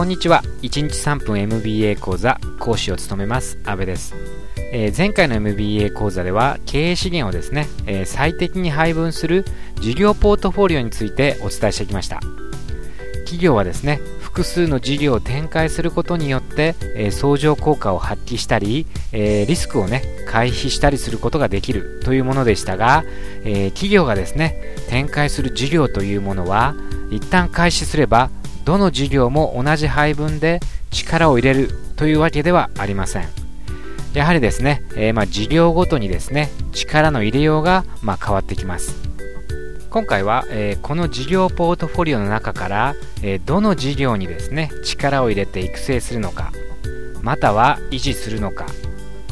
こんにちは。1日3分 MBA 講座講師を務めます阿部です、えー、前回の MBA 講座では経営資源をですね、えー、最適に配分する事業ポートフォリオについてお伝えしてきました。企業はですね複数の事業を展開することによって、えー、相乗効果を発揮したり、えー、リスクをね回避したりすることができるというものでしたが、えー、企業がですね展開する事業というものは一旦開始すればどの事業も同じ配分で力を入れるというわけではありません。やはりですね、えー、まあ事業ごとにですね力の入れようがま変わってきます。今回は、えー、この事業ポートフォリオの中から、えー、どの事業にですね力を入れて育成するのかまたは維持するのか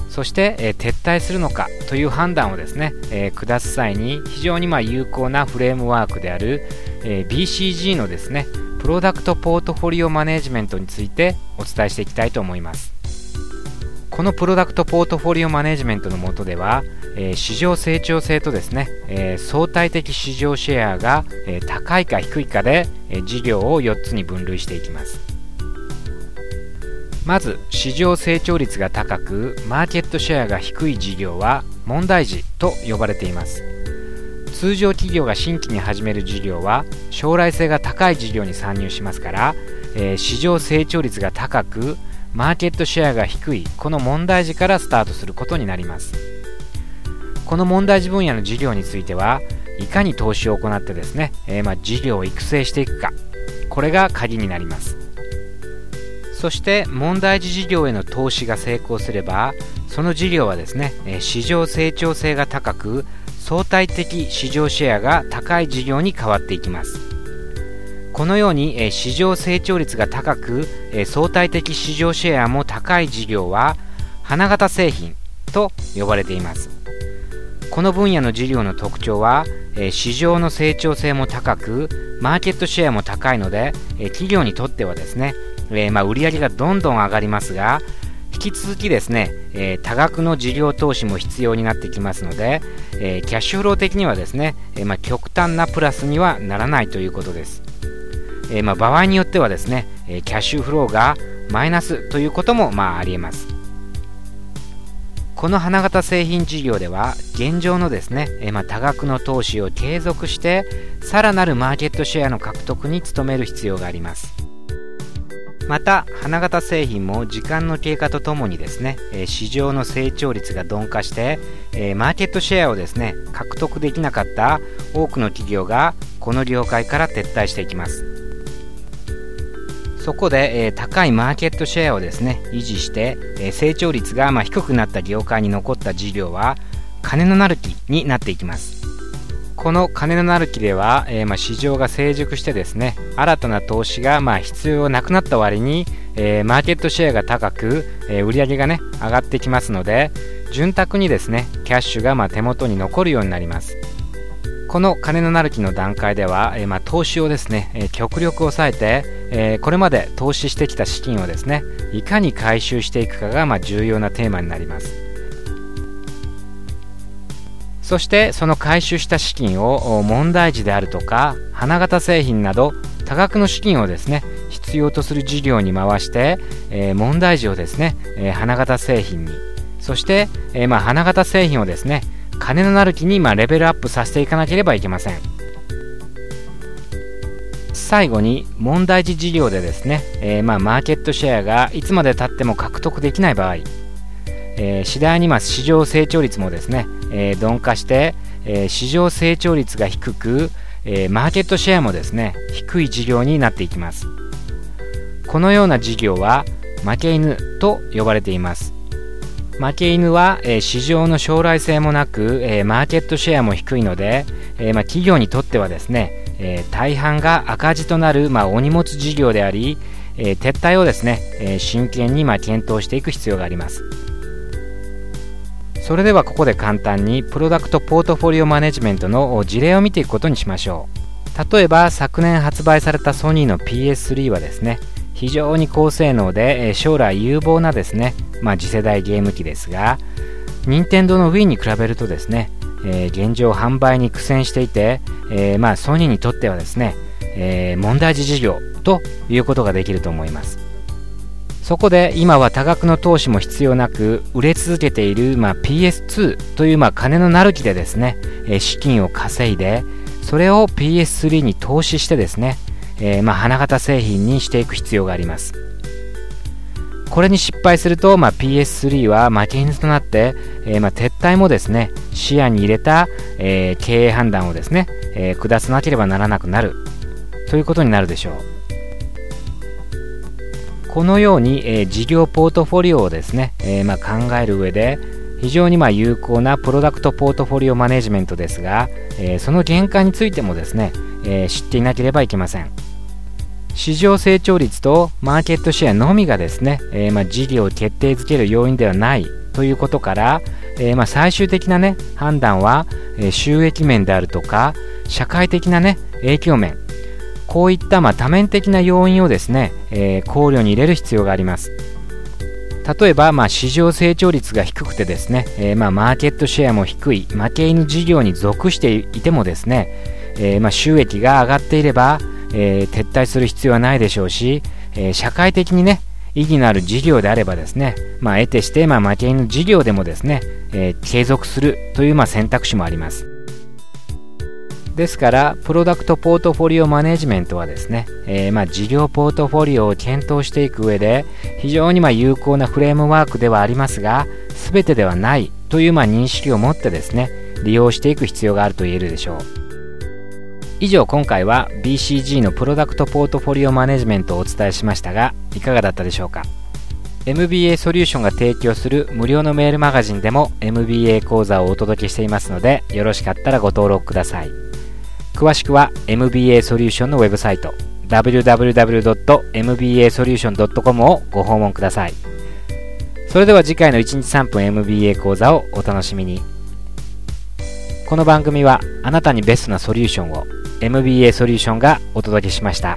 そして、えー、撤退するのかという判断をですね、え下す際に非常にま有効なフレームワークである、え BCG のですねプロダクトポートフォリオマネジメントについてお伝えしていきたいと思います。このプロダクトポートフォリオマネジメントの下では、えー、市場成長性とですね、えー、相対的市場シェアが、えー、高いか低いかで、え事業を4つに分類していきます。まず市場成長率が高くマーケットシェアが低い事業は問題児と呼ばれています。通常企業が新規に始める事業は将来性が高い事業に参入しますから、えー、市場成長率が高くマーケットシェアが低いこの問題児からスタートすることになります。この問題児分野の事業についてはいかに投資を行ってですね、えー、ま、事業を育成していくかこれが鍵になります。そして問題児事業への投資が成功すればその事業はですね市場成長性が高く相対的市場シェアが高い事業に変わっていきます。このように市場成長率が高く相対的市場シェアも高い事業は花形製品と呼ばれています。この分野の事業の特徴は市場の成長性も高くマーケットシェアも高いので企業にとってはですね、えまあ、売上げがどんどん上がりますが引き続きですね、えー、多額の事業投資も必要になってきますので、えー、キャッシュフロー的にはですね、えー、まあ、極端なプラスにはならないということです、えまあ、場合によってはですね、えキャッシュフローがマイナスということもまあありえます。この花形製品事業では現状のですね、えまあ、多額の投資を継続してさらなるマーケットシェアの獲得に努める必要があります。また花形製品も時間の経過とともにですね、え市場の成長率が鈍化して、えマーケットシェアをですね獲得できなかった多くの企業がこの業界から撤退していきます。そこで、え高いマーケットシェアをですね維持して、え成長率がま低くなった業界に残った事業は金のなる木になっていきます。この金のなる木では、えー、まあ、市場が成熟してですね新たな投資がまあ必要なくなった割に、えー、マーケットシェアが高く、えー、売上がね上がってきますので潤沢にですねキャッシュがまあ手元に残るようになります。この金のなる木の段階では、えー、まあ、投資をですね、え極力抑えて、えこれまで投資してきた資金をですねいかに回収していくかがまあ重要なテーマになります。そしてその回収した資金を問題児であるとか花形製品など多額の資金をですね必要とする事業に回して、えー、問題児をですね、えー、花形製品に。そして、えー、まあ、花形製品をですね金のなる木にまあレベルアップさせていかなければいけません。最後に問題児事業でですね、えまあ、マーケットシェアがいつまでたっても獲得できない場合、え次第にま市場成長率もですねえー、鈍化して、えー、市場成長率が低く、えー、マーケットシェアもですね低い事業になっていきます。このような事業は負け犬と呼ばれています。負け犬は、えー、市場の将来性もなく、えー、マーケットシェアも低いので、えーまあ、企業にとってはですね、えー、大半が赤字となる、まあ、お荷物事業であり、えー、撤退をですね、えー、真剣にまあ検討していく必要があります。それではここで簡単にプロダクトポートフォリオマネジメントの事例を見ていくことにしましょう。例えば昨年発売されたソニーの PS3 はですね非常に高性能で将来有望なですね、まあ、次世代ゲーム機ですが任天堂の Wii に比べるとですね、えー、現状販売に苦戦していて、えー、まあソニーにとってはですね、えー、問題児事業ということができると思います。そこで今は多額の投資も必要なく売れ続けている、まあ、PS2 というまあ金のなる木でですね、え資金を稼いでそれを PS3 に投資してですね、えー、まあ花形製品にしていく必要があります。これに失敗すると、まあ、PS3 は負け犬となって、えー、まあ撤退もですね視野に入れた、えー、経営判断をですね、え下さなければならなくなる。ということになるでしょう。このように、え、事業ポートフォリオをですね、え、ま、考える上で非常にま有効なプロダクトポートフォリオマネジメントですが、え、その限界についてもですね、え知っていなければいけません。市場成長率とマーケットシェアのみがですね、えま、事業を決定づける要因ではないということから、えま、最終的なね判断は、え収益面であるとか社会的なね影響面こういったま多面的な要因をですね、えー、考慮に入れる必要があります。例えば、まあ、市場成長率が低くてですね、えー、まあ、マーケットシェアも低い負け犬事業に属していてもですね、えー、まあ、収益が上がっていれば、え撤退する必要はないでしょうし、え社会的にね意義のある事業であればですね、まあ、得てして、まあ、負け犬事業でもですね、え継続するというまあ選択肢もあります。ですから、プロダクトポートフォリオマネジメントはですね、えー、ま事業ポートフォリオを検討していく上で、非常にま有効なフレームワークではありますが、全てではないというま認識を持ってですね、利用していく必要があると言えるでしょう。以上今回は BCG のプロダクトポートフォリオマネジメントをお伝えしましたが、いかがだったでしょうか MBA ソリューションが提供する無料のメールマガジンでも MBA 講座をお届けしていますので、よろしかったらご登録ください。詳しくは MBA ソリューションのウェブサイト www.mbasolution.com をご訪問くださいそれでは次回の1日3分 MBA 講座をお楽しみにこの番組はあなたにベストなソリューションを MBA ソリューションがお届けしました。